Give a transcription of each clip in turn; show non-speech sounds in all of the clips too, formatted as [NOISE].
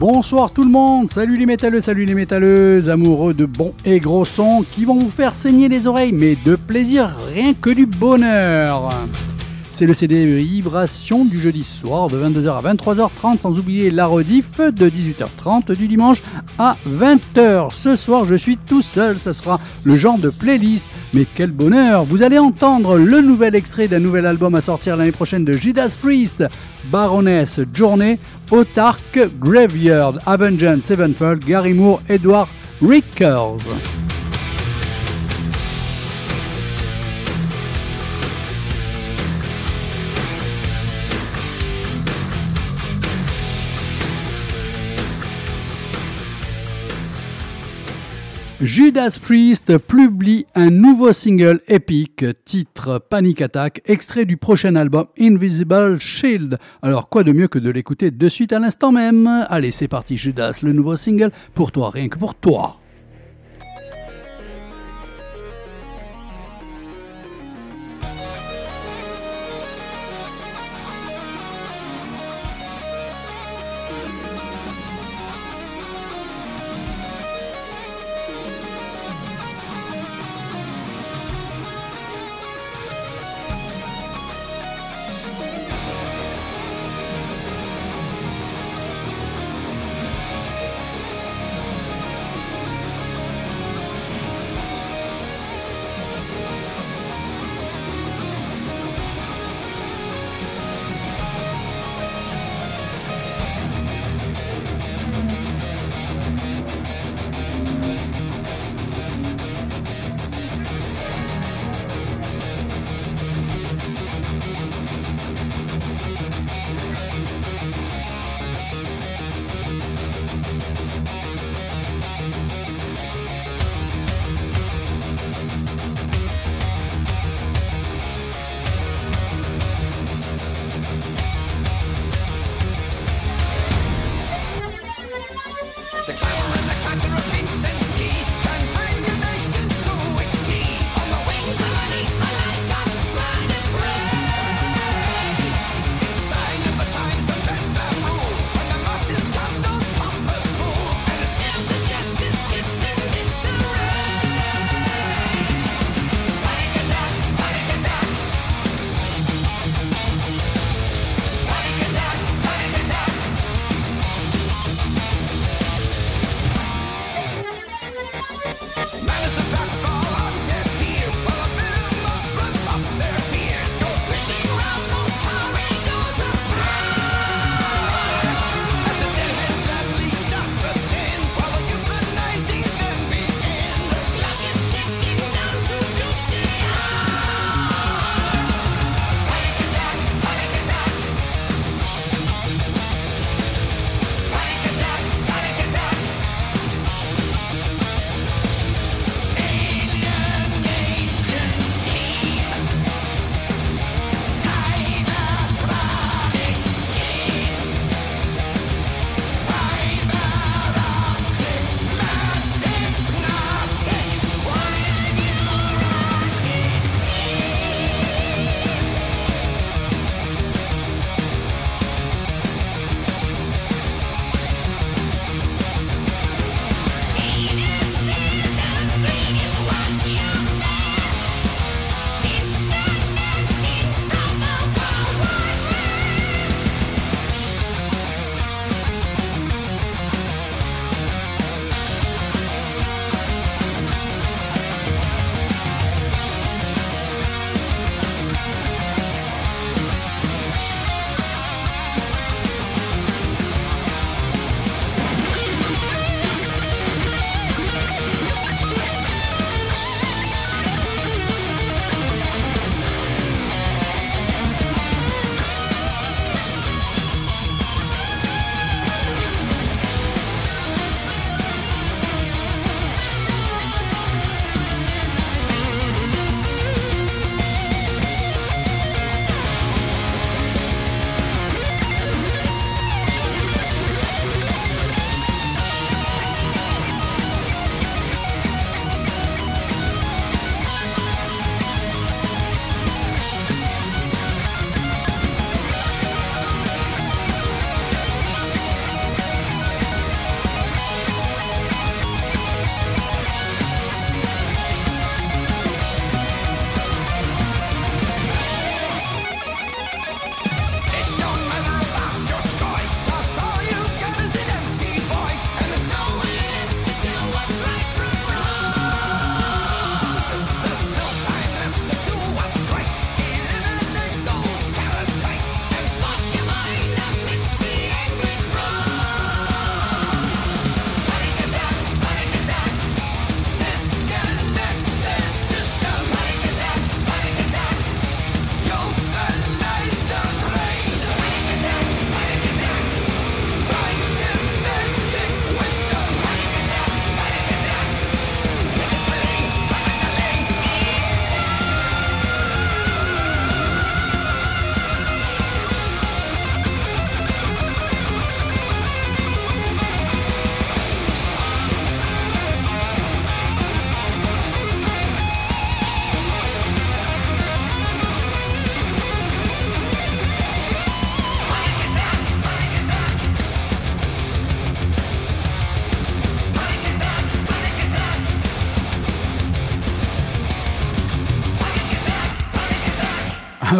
Bonsoir tout le monde, salut les métalleux, salut les métalleuses, amoureux de bons et gros sons qui vont vous faire saigner les oreilles, mais de plaisir, rien que du bonheur. C'est le CD Vibration du jeudi soir de 22h à 23h30, sans oublier la rediff de 18h30 du dimanche à 20h. Ce soir, je suis tout seul, ça sera le genre de playlist. Mais quel bonheur Vous allez entendre le nouvel extrait d'un nouvel album à sortir l'année prochaine de Judas Priest, Baroness Journée, Autark Graveyard, Avenged Sevenfold, Gary Moore, Edward Rickers. Judas Priest publie un nouveau single épique, titre Panic Attack, extrait du prochain album Invisible Shield. Alors quoi de mieux que de l'écouter de suite à l'instant même? Allez, c'est parti Judas, le nouveau single pour toi, rien que pour toi.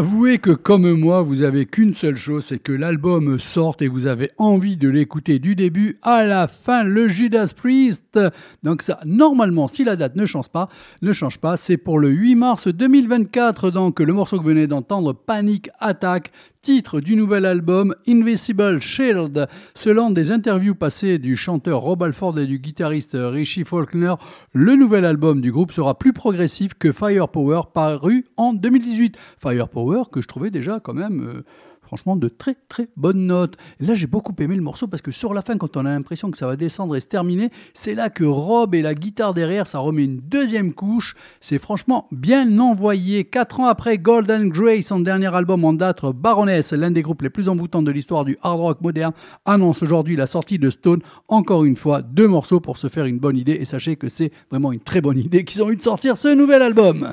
have Que comme moi, vous avez qu'une seule chose, c'est que l'album sorte et vous avez envie de l'écouter du début à la fin, le Judas Priest. Donc ça, normalement, si la date ne change pas, ne change pas, c'est pour le 8 mars 2024. Donc le morceau que vous venez d'entendre, Panic Attack, titre du nouvel album Invisible Shield. Selon des interviews passées du chanteur Rob Alford et du guitariste Richie Faulkner, le nouvel album du groupe sera plus progressif que Firepower paru en 2018. Firepower que je trouvais déjà quand même... Euh, franchement de très très bonnes notes. Et là j'ai beaucoup aimé le morceau parce que sur la fin quand on a l'impression que ça va descendre et se terminer, c'est là que Rob et la guitare derrière ça remet une deuxième couche. C'est franchement bien envoyé. Quatre ans après Golden Grace, son dernier album en date, Baroness, l'un des groupes les plus envoûtants de l'histoire du hard rock moderne, annonce aujourd'hui la sortie de Stone. Encore une fois, deux morceaux pour se faire une bonne idée et sachez que c'est vraiment une très bonne idée qu'ils ont eu de sortir ce nouvel album.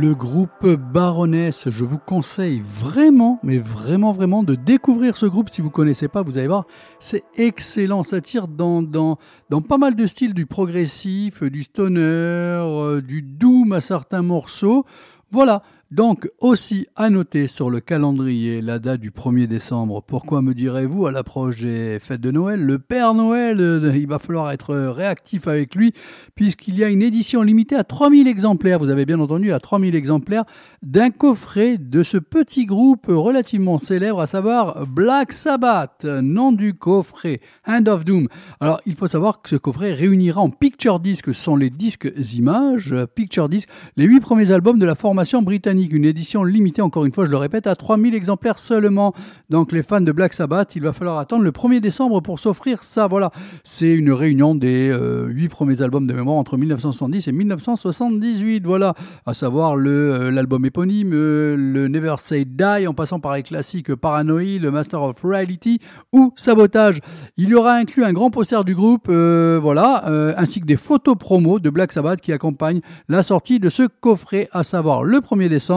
Le groupe Baroness, je vous conseille vraiment, mais vraiment, vraiment de découvrir ce groupe. Si vous ne connaissez pas, vous allez voir, c'est excellent, ça tire dans, dans, pas mal de styles, du progressif, du stoner, euh, du doom à certains morceaux. Voilà, donc aussi à noter sur le calendrier la date du 1er décembre. Pourquoi me direz-vous à l'approche des fêtes de Noël? Le Père Noël, euh, il va falloir être réactif avec lui puisqu'il y a une édition limitée à 3000 exemplaires, vous avez bien entendu, à 3000 exemplaires d'un coffret de ce petit groupe relativement célèbre, à savoir Black Sabbath, nom du coffret Hand of Doom. Alors il faut savoir que ce coffret réunira en picture disc, ce sont les disques images, picture disc, les huit premiers albums de la formation britannique une édition limitée, encore une fois, je le répète, à 3000 exemplaires seulement. Donc les fans de Black Sabbath, il va falloir attendre le 1er décembre pour s'offrir ça. Voilà, c'est une réunion des euh, huit premiers albums de mémoire entre 1970 et 1978. Voilà, à savoir euh, l'album éponyme, euh, le Never Say Die, en passant par les classiques Paranoïa, le Master of Reality ou Sabotage. Il y aura inclus un grand poster du groupe, voilà, ainsi que des photos promo de Black Sabbath qui accompagnent la sortie de ce coffret, à savoir le 1er décembre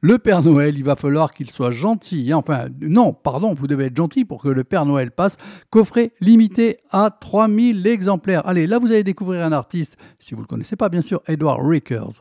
le Père Noël, il va falloir qu'il soit gentil. Hein. Enfin, non, pardon, vous devez être gentil pour que le Père Noël passe. Coffret limité à 3000 exemplaires. Allez, là, vous allez découvrir un artiste, si vous ne le connaissez pas, bien sûr, Edward Rickers.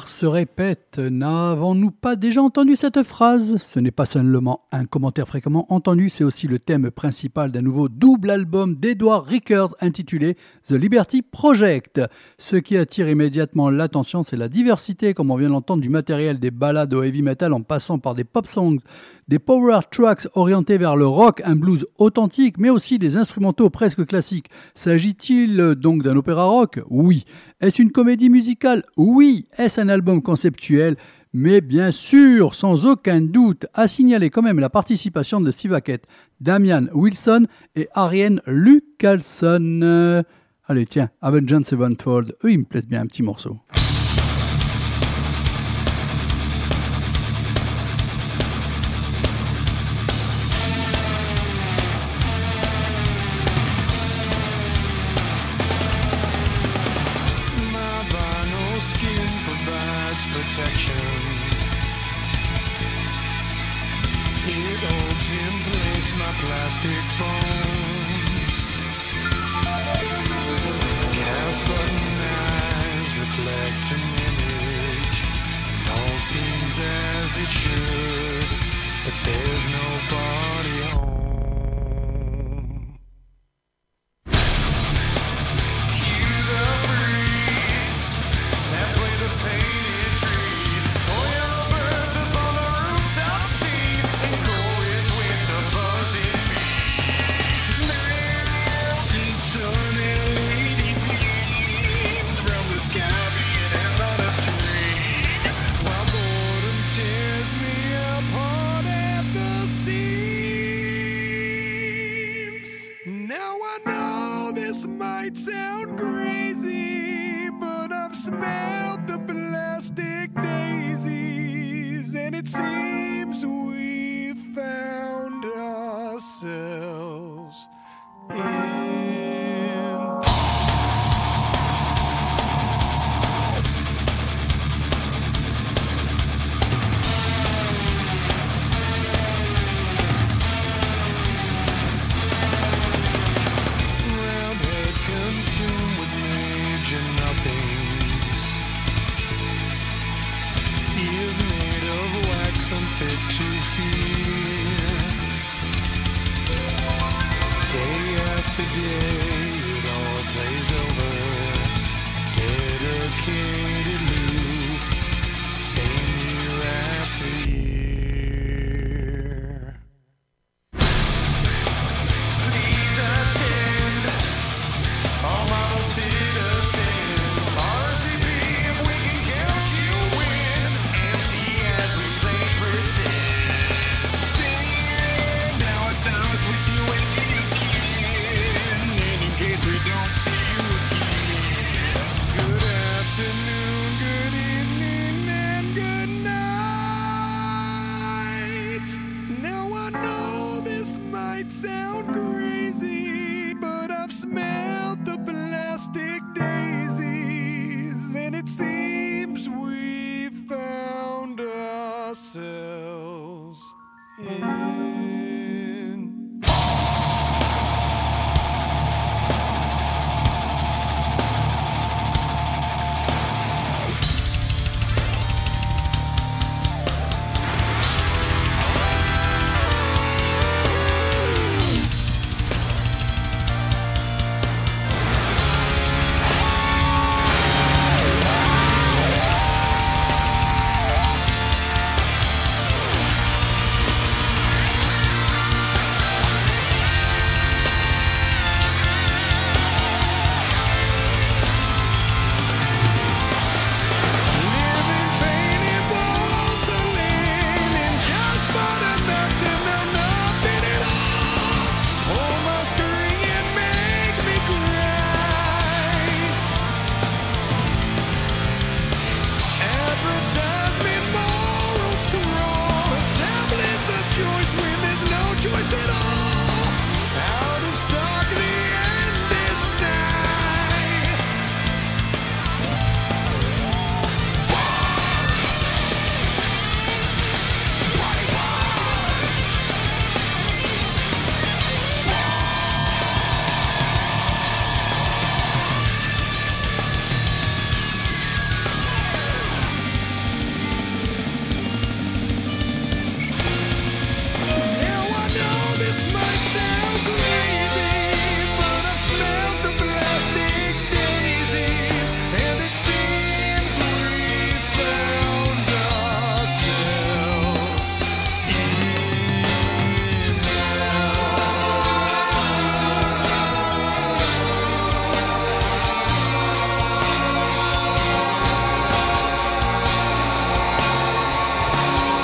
Se répète. N'avons-nous pas déjà entendu cette phrase Ce n'est pas seulement un commentaire fréquemment entendu, c'est aussi le thème principal d'un nouveau double album d'Edward Rickers intitulé The Liberty Project. Ce qui attire immédiatement l'attention, c'est la diversité, comme on vient d'entendre, du matériel des ballades au heavy metal en passant par des pop songs, des power tracks orientés vers le rock, un blues authentique, mais aussi des instrumentaux presque classiques. S'agit-il donc d'un opéra rock? Oui. Est-ce une comédie musicale? Oui. Est-ce un album conceptuel? Mais bien sûr, sans aucun doute, à signaler quand même la participation de Steve Hackett, Damian Wilson et Ariane Lucalson. Allez, tiens, Avengers Sevenfold, eux, ils me plaisent bien un petit morceau.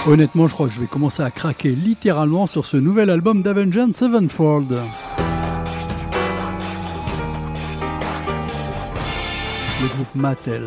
Honnêtement, je crois que je vais commencer à craquer littéralement sur ce nouvel album d'Avengers Sevenfold. Le groupe Mattel.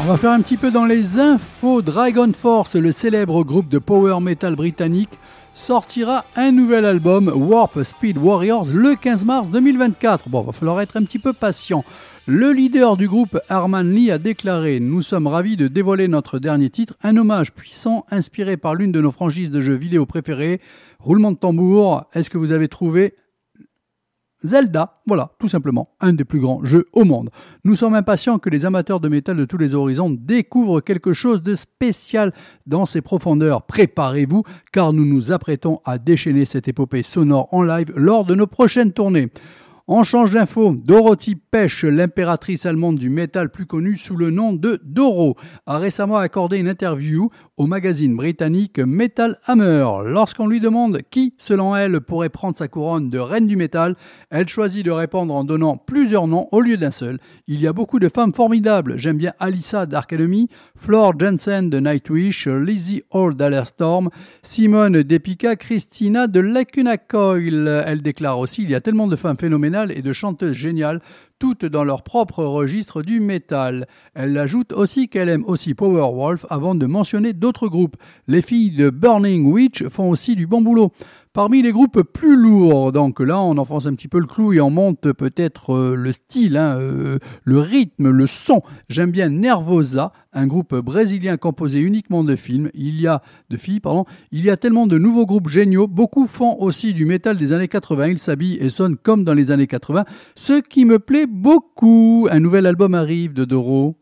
On va faire un petit peu dans les infos. Dragon Force, le célèbre groupe de power metal britannique, sortira un nouvel album, Warp Speed Warriors, le 15 mars 2024. Bon, va falloir être un petit peu patient. Le leader du groupe, Arman Lee, a déclaré Nous sommes ravis de dévoiler notre dernier titre, un hommage puissant inspiré par l'une de nos franchises de jeux vidéo préférées. Roulement de tambour, est-ce que vous avez trouvé Zelda, voilà, tout simplement, un des plus grands jeux au monde. Nous sommes impatients que les amateurs de métal de tous les horizons découvrent quelque chose de spécial dans ses profondeurs. Préparez-vous, car nous nous apprêtons à déchaîner cette épopée sonore en live lors de nos prochaines tournées. On change d'info. Dorothy Pesch, l'impératrice allemande du métal plus connue sous le nom de Doro, a récemment accordé une interview au magazine britannique Metal Hammer. Lorsqu'on lui demande qui, selon elle, pourrait prendre sa couronne de reine du métal, elle choisit de répondre en donnant plusieurs noms au lieu d'un seul. Il y a beaucoup de femmes formidables. J'aime bien Alissa d'Arcademy, Floor Jensen de Nightwish, Lizzie Hall d'Alerstorm, Simone Depica, Christina de Lacuna Coil. Elle déclare aussi il y a tellement de femmes phénoménales et de chanteuses géniales, toutes dans leur propre registre du métal. Elle ajoute aussi qu'elle aime aussi Powerwolf avant de mentionner d'autres groupes. Les filles de Burning Witch font aussi du bon boulot. Parmi les groupes plus lourds, donc là on enfonce un petit peu le clou et on monte peut-être euh, le style, hein, euh, le rythme, le son. J'aime bien Nervosa, un groupe brésilien composé uniquement de films. Il y a de filles, pardon. Il y a tellement de nouveaux groupes géniaux. Beaucoup font aussi du métal des années 80. Ils s'habillent et sonnent comme dans les années 80, ce qui me plaît beaucoup. Un nouvel album arrive de Doro.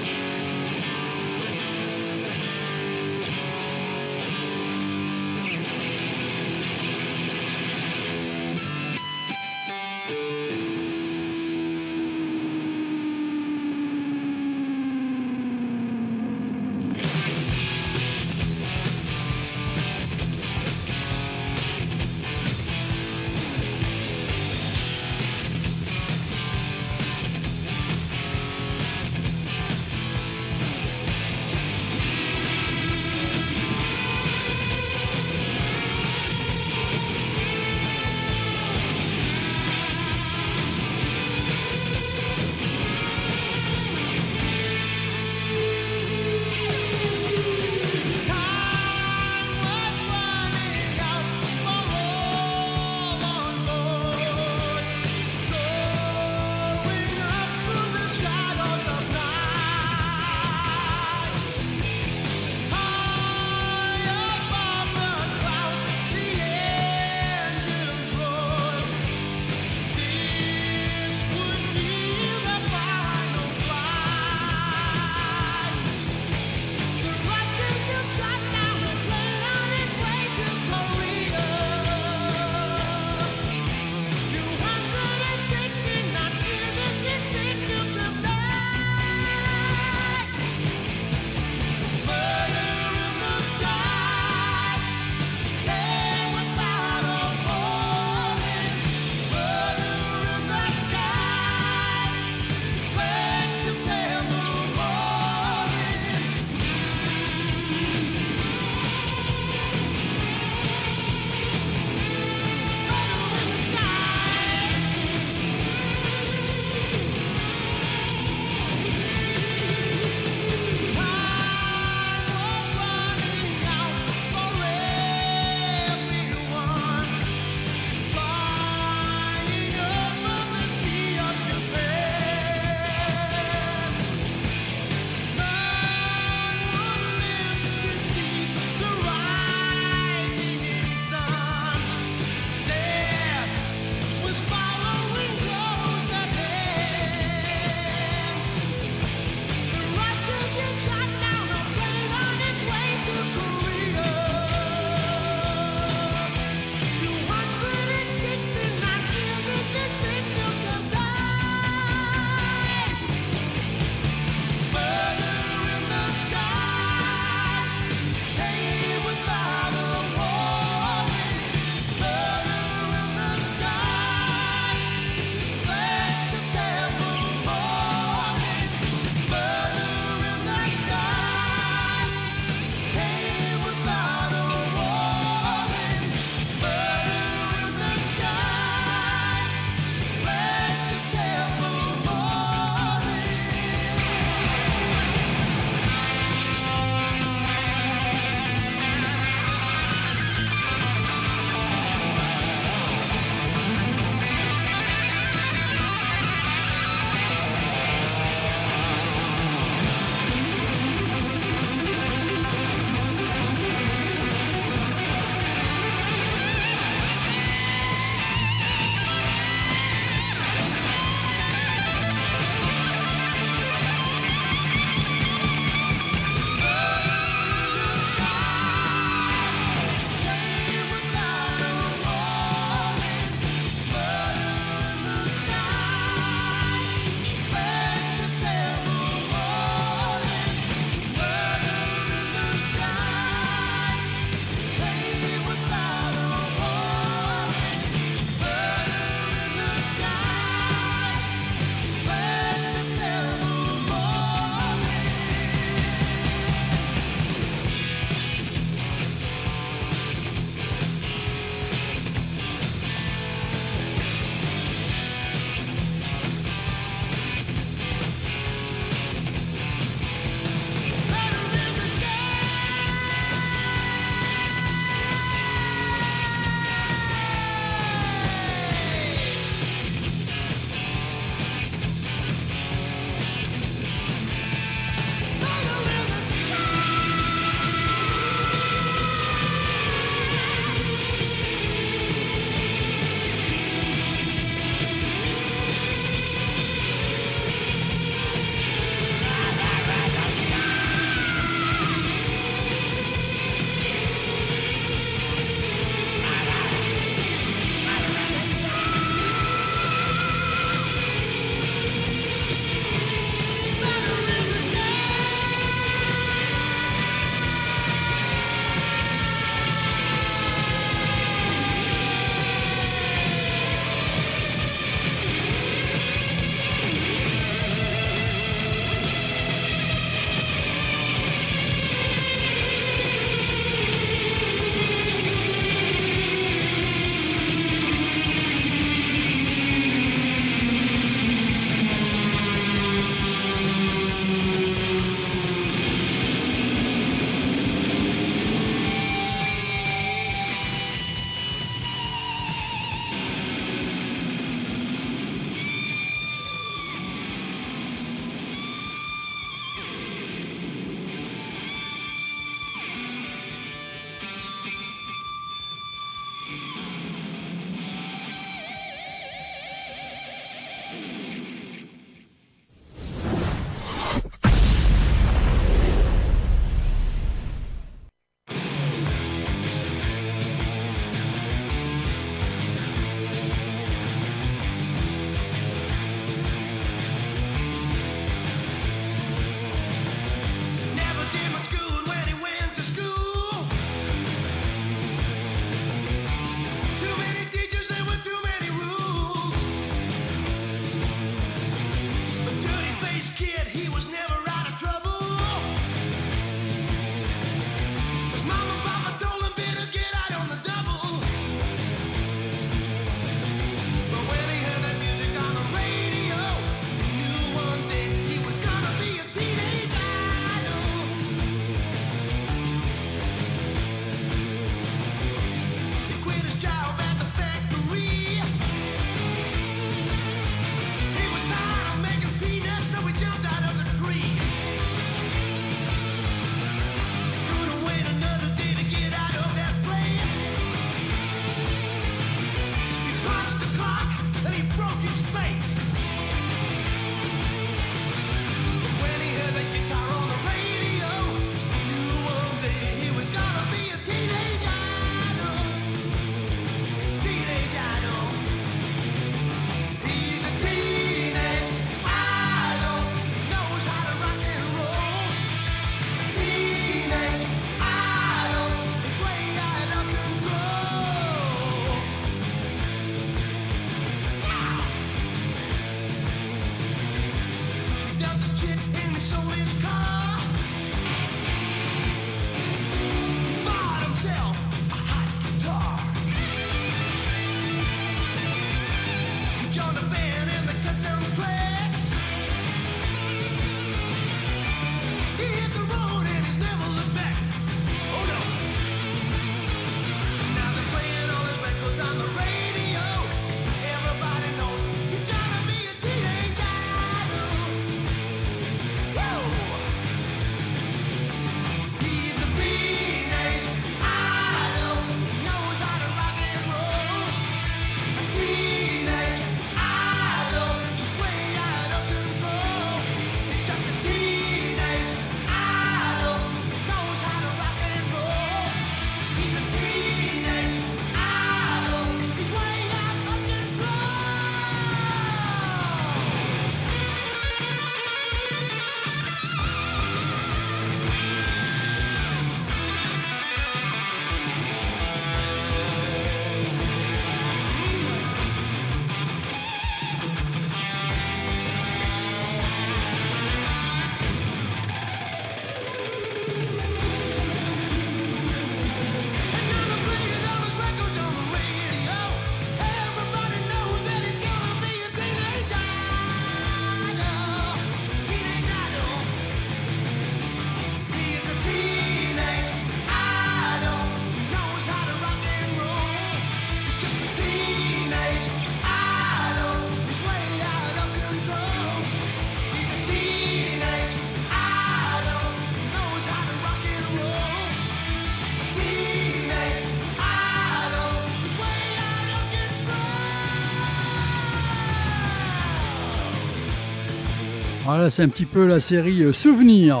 Voilà, c'est un petit peu la série euh, Souvenir.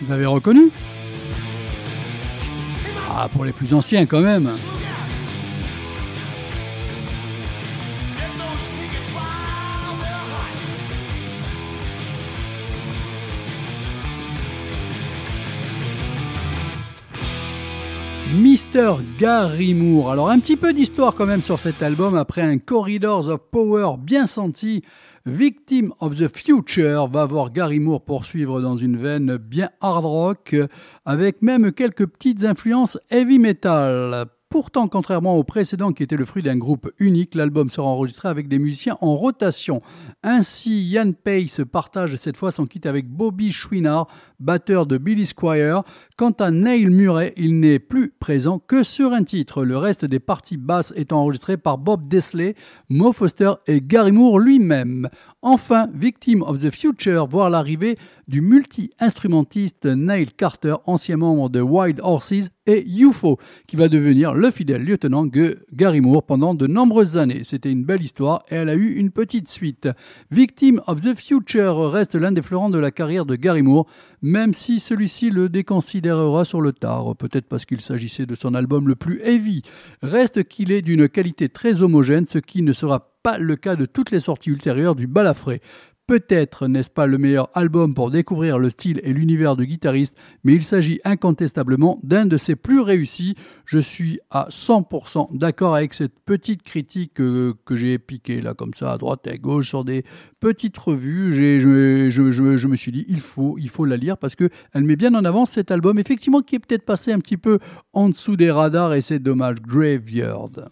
Vous avez reconnu? Ah, pour les plus anciens quand même. Gary Moore. Alors un petit peu d'histoire quand même sur cet album après un Corridors of Power bien senti. Victim of the Future va voir Gary Moore poursuivre dans une veine bien hard rock avec même quelques petites influences heavy metal. Pourtant, contrairement au précédent qui était le fruit d'un groupe unique, l'album sera enregistré avec des musiciens en rotation. Ainsi, Ian Pace partage cette fois son kit avec Bobby Schwinard, batteur de Billy Squire. Quant à Neil Murray, il n'est plus présent que sur un titre, le reste des parties basses étant enregistrées par Bob Desley, Mo Foster et Gary Moore lui-même. Enfin, Victim of the Future, voir l'arrivée du multi-instrumentiste Neil Carter, ancien membre de Wild Horses, et UFO, qui va devenir le fidèle lieutenant de Gary Moore pendant de nombreuses années. C'était une belle histoire et elle a eu une petite suite. Victim of the Future reste l'un des fleurons de la carrière de Gary Moore, même si celui-ci le déconsidérera sur le tard, peut-être parce qu'il s'agissait de son album le plus heavy. Reste qu'il est d'une qualité très homogène, ce qui ne sera pas le cas de toutes les sorties ultérieures du balafré. Peut-être n'est-ce pas le meilleur album pour découvrir le style et l'univers de guitariste, mais il s'agit incontestablement d'un de ses plus réussis. Je suis à 100% d'accord avec cette petite critique que, j'ai piquée là comme ça à droite et à gauche sur des petites revues. Je, je, me suis dit il faut, il faut la lire parce qu'elle met bien en avant cet album, effectivement qui est peut-être passé un petit peu en dessous des radars et c'est dommage. Graveyard.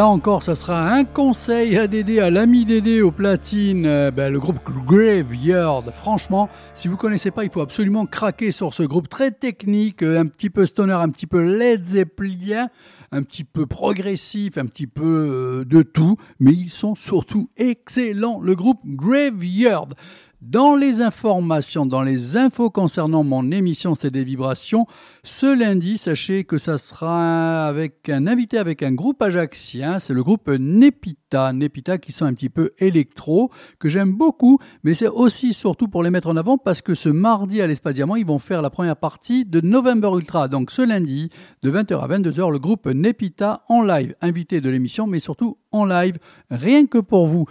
Là encore, ça sera un conseil à Dédé, à l'ami Dédé au platine, euh, ben, le groupe Graveyard. Franchement, si vous connaissez pas, il faut absolument craquer sur ce groupe très technique, euh, un petit peu stoner, un petit peu Led Zeppelin, un petit peu progressif, un petit peu euh, de tout, mais ils sont surtout excellents. Le groupe Graveyard. Dans les informations, dans les infos concernant mon émission C'est des vibrations, ce lundi, sachez que ça sera avec un invité avec un groupe ajaxien, c'est le groupe Nepita. Nepita qui sont un petit peu électro, que j'aime beaucoup, mais c'est aussi surtout pour les mettre en avant parce que ce mardi à l'Espace Diamant, ils vont faire la première partie de November Ultra. Donc ce lundi, de 20h à 22h, le groupe Nepita en live, invité de l'émission, mais surtout en live, rien que pour vous.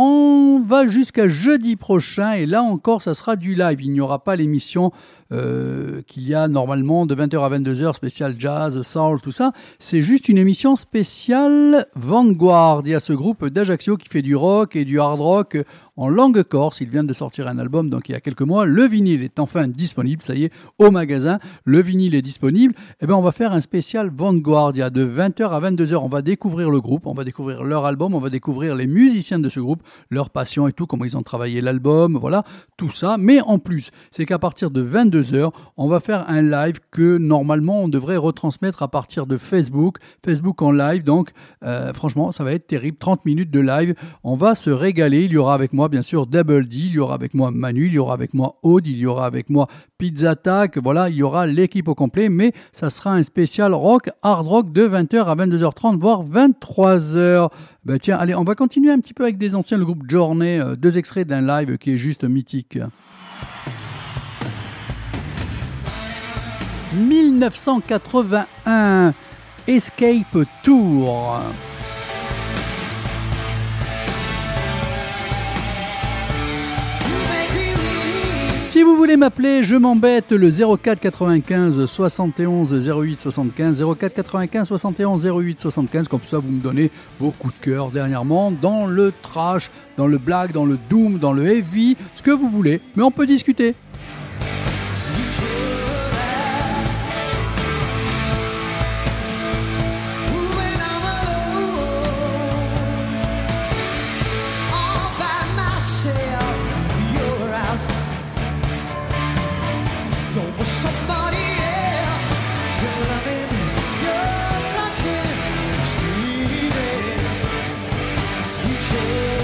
On va jusqu'à jeudi prochain et là encore, ça sera du live. Il n'y aura pas l'émission euh, qu'il y a normalement de 20h à 22h, spécial jazz, soul, tout ça. C'est juste une émission spéciale Vanguard. Il y a ce groupe d'Ajaccio qui fait du rock et du hard rock en langue corse. Il vient de sortir un album donc il y a quelques mois. Le vinyle est enfin disponible, ça y est, au magasin. Le vinyle est disponible. Eh bien, on va faire un spécial Vanguard. Il y a de 20h à 22h. On va découvrir le groupe, on va découvrir leur album, on va découvrir les musiciens de ce groupe, leur passion et tout, comment ils ont travaillé l'album, voilà, tout ça. Mais en plus, c'est qu'à partir de 22 heures, on va faire un live que normalement on devrait retransmettre à partir de Facebook, Facebook en live. Donc, euh, franchement, ça va être terrible. 30 minutes de live. On va se régaler. Il y aura avec moi, bien sûr, Double D. Il y aura avec moi Manu. Il y aura avec moi Aude. Il y aura avec moi Pizza Tac. Voilà, il y aura l'équipe au complet. Mais ça sera un spécial rock, hard rock de 20h à 22h30, voire 23h. Ben tiens, allez, on va continuer un petit peu avec des anciens, le groupe Journey, euh, deux extraits d'un live qui est juste mythique. 1981 Escape Tour. Si vous voulez m'appeler, je m'embête le 04 95 71 08 75 04 95 71 08 75 comme ça vous me donnez vos coups de cœur dernièrement dans le trash, dans le black, dans le doom, dans le heavy, ce que vous voulez, mais on peut discuter. day.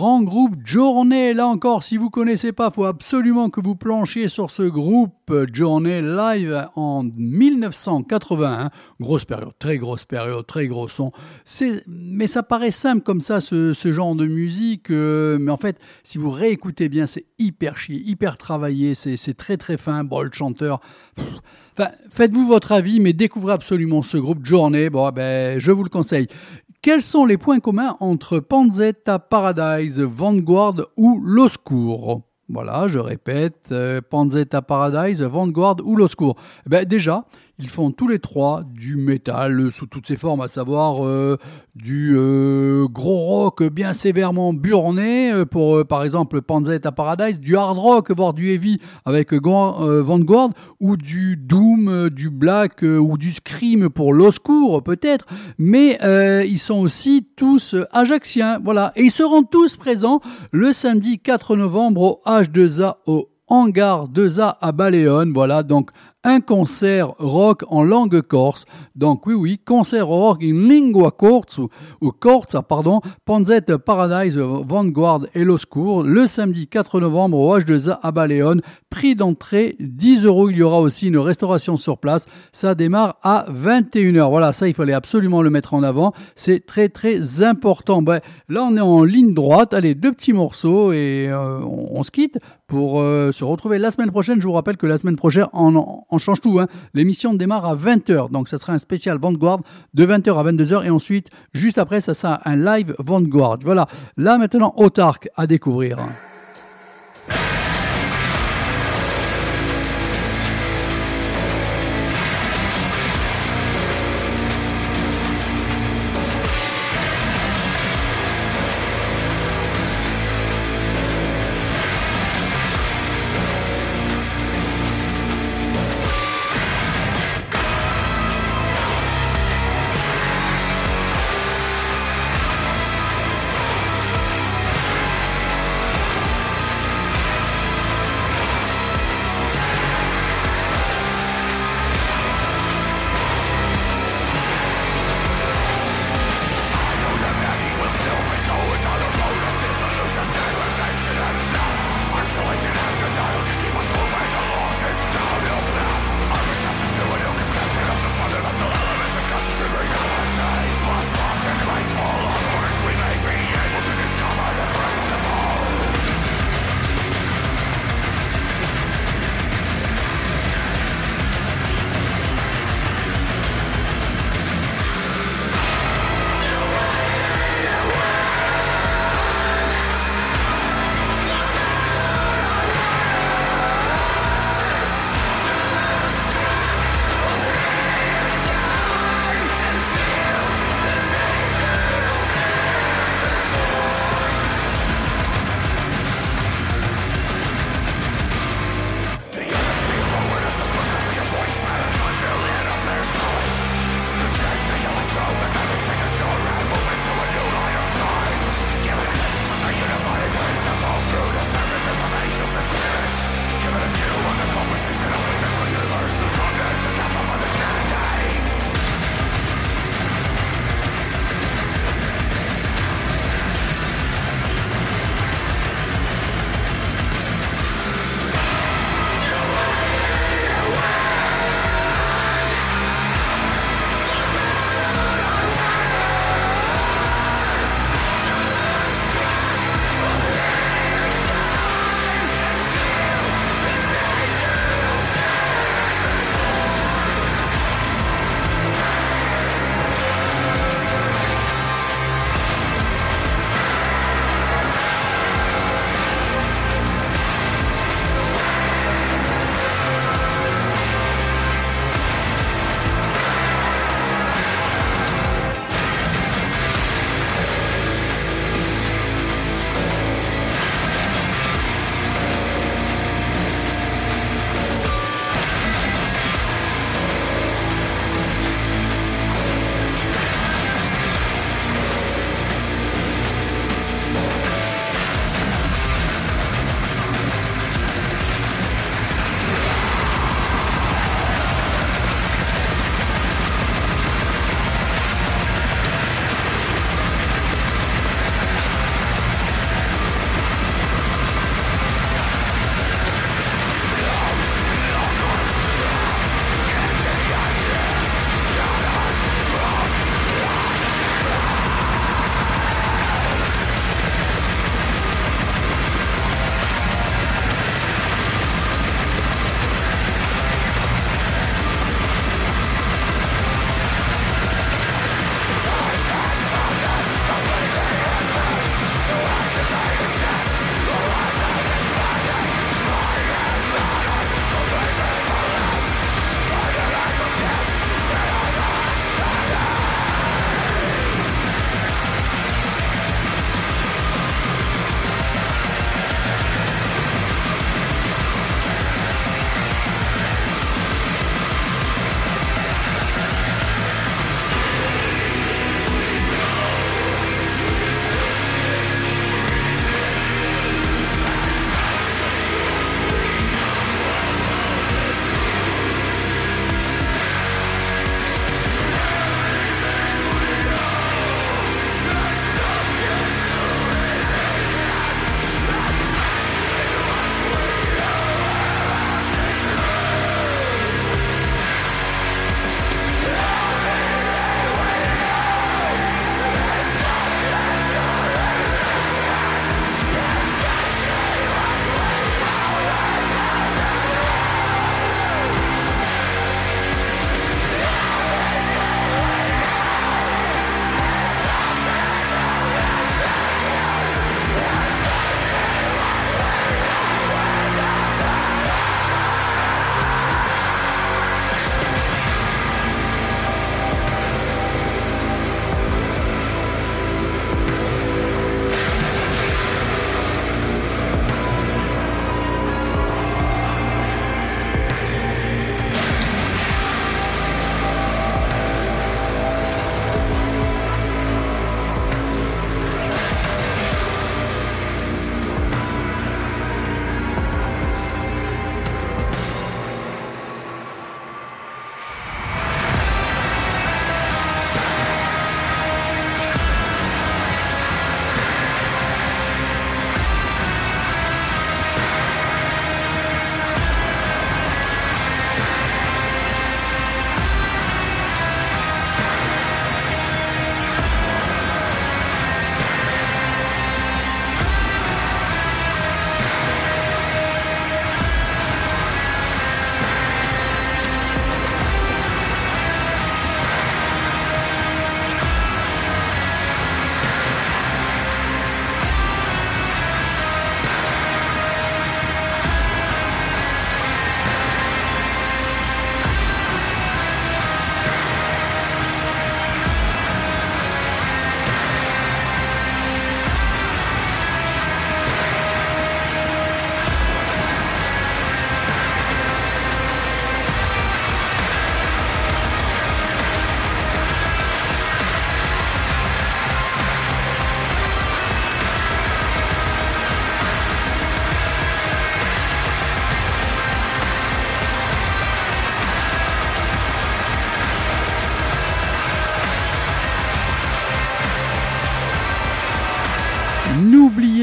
Grand groupe Journey. Là encore, si vous connaissez pas, faut absolument que vous planchiez sur ce groupe Journey live en 1981. Grosse période, très grosse période, très gros son. Mais ça paraît simple comme ça, ce, genre de musique. euh, mais en fait, si vous réécoutez bien, c'est hyper chier, hyper travaillé, c'est, très très fin. Bon, le chanteur. Enfin, faites-vous votre avis, mais découvrez absolument ce groupe Journey. Bon, ben, je vous le conseille. Quels sont les points communs entre Panzetta Paradise, Vanguard ou L'Oscour Voilà, je répète, euh, Panzetta Paradise, Vanguard ou L'Oscour. Eh Ben, déjà, ils font tous les trois du métal sous toutes ses formes, à savoir euh, du euh, gros rock bien sévèrement burné, euh, pour par exemple Panzetta Paradise, du hard rock, voire du heavy avec Vanguard, ou du doom, du black ou du scream pour l'oscour peut-être, mais ils sont aussi tous ajaxiens, voilà, et ils seront tous présents le samedi 4 novembre au H2A au Hangar 2A à Baléone, voilà, donc un concert rock en langue corse. Donc oui, oui, concert rock in lingua corse ou, corsa, pardon, Panzette Paradise Vanguard et l'Oscour le samedi 4 novembre au H2A à Baléone. Prix d'entrée 10 euros. Il y aura aussi une restauration sur place. Ça démarre à 21h. Voilà, ça il fallait absolument le mettre en avant. C'est très très important. Ben, là on est en ligne droite. Allez, deux petits morceaux et euh, on se quitte pour euh, se retrouver la semaine prochaine. Je vous rappelle que la semaine prochaine, on, change tout. hein. L'émission démarre à 20h. Donc, ça sera un spécial Vanguard de 20h à 22h. Et ensuite, juste après, ça sera un live Vanguard. Voilà. Là, maintenant, Autarque à découvrir.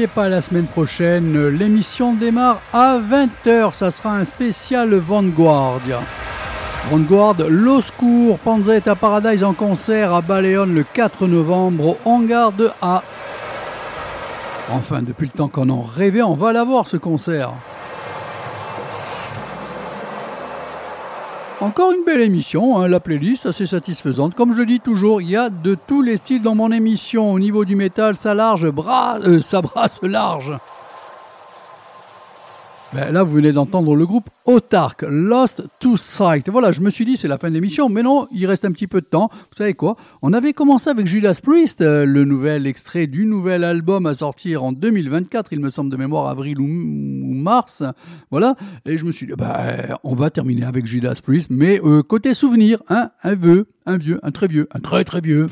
Pas la semaine prochaine, l'émission démarre à 20h. Ça sera un spécial Vanguard. Vanguard, L'Oscour, Panzetta Paradise en concert à Baleone le 4 novembre au hangar de A. Enfin, depuis le temps qu'on en rêvait, on va l'avoir ce concert. Encore une belle émission, hein, la playlist assez satisfaisante. Comme je le dis toujours, il y a de tous les styles dans mon émission. Au niveau du métal, ça large, bras, euh, ça brasse large. Ben là, vous venez d'entendre le groupe Autark, Lost to Sight. Voilà, je me suis dit, c'est la fin de l'émission, mais non, il reste un petit peu de temps. Vous savez quoi? On avait commencé avec Judas Priest, euh, le nouvel extrait du nouvel album à sortir en 2024, il me semble de mémoire, avril ou, ou mars. Voilà, et je me suis dit, ben, on va terminer avec Judas Priest, mais euh, côté souvenir, hein, un vieux, un vieux, un très vieux, un très très vieux.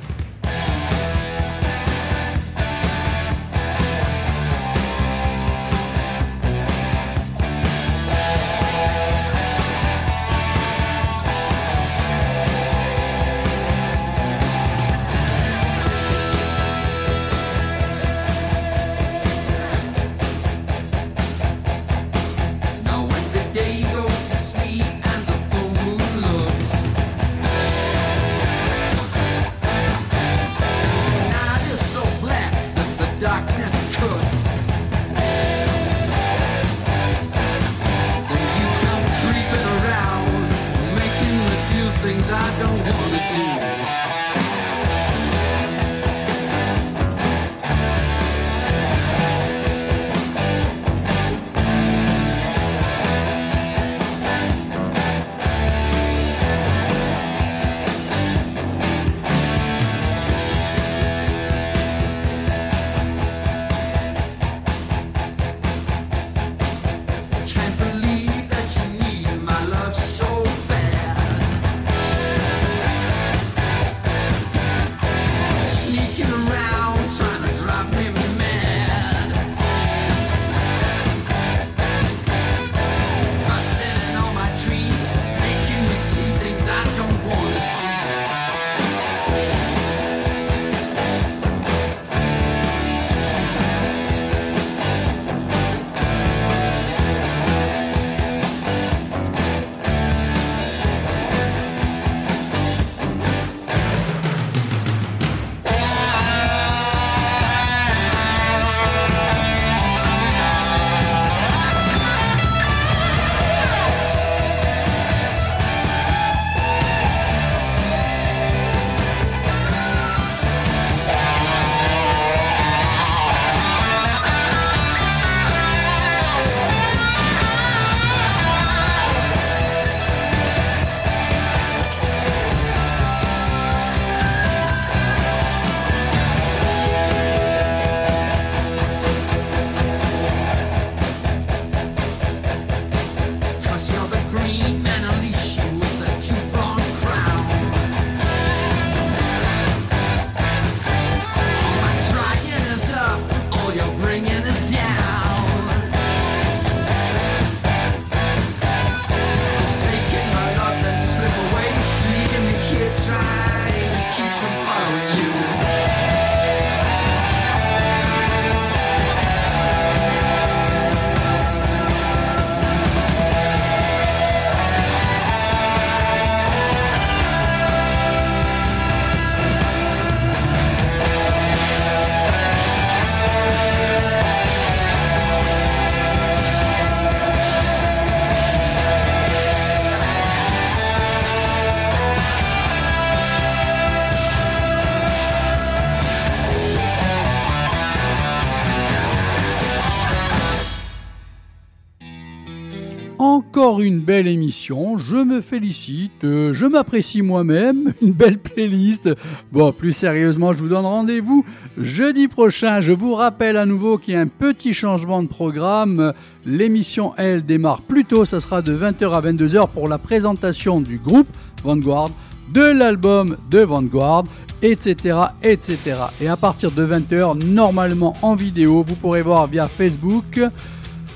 Une belle émission, je me félicite, euh, je m'apprécie moi-même, [LAUGHS] une belle playlist. Bon, plus sérieusement, je vous donne rendez-vous jeudi prochain. Je vous rappelle à nouveau qu'il y a un petit changement de programme. L'émission, elle, démarre plus tôt, ça sera de 20h à 22h pour la présentation du groupe Vanguard, de l'album de Vanguard, etc., etc. Et à partir de 20h, normalement en vidéo, vous pourrez voir via Facebook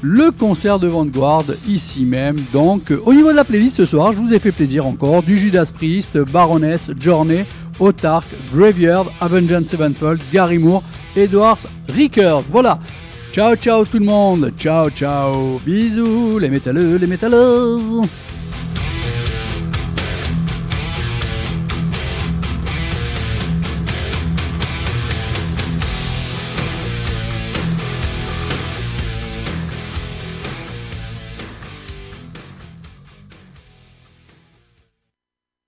le concert de Vanguard ici même. Donc, euh, au niveau de la playlist ce soir, je vous ai fait plaisir encore du Judas Priest, Baroness, Journey, Autark, Graveyard, Avenged Sevenfold, Gary Moore, Edwards, Rickers. Voilà. Ciao ciao tout le monde, ciao ciao, bisous les métalleux, les métalleuses.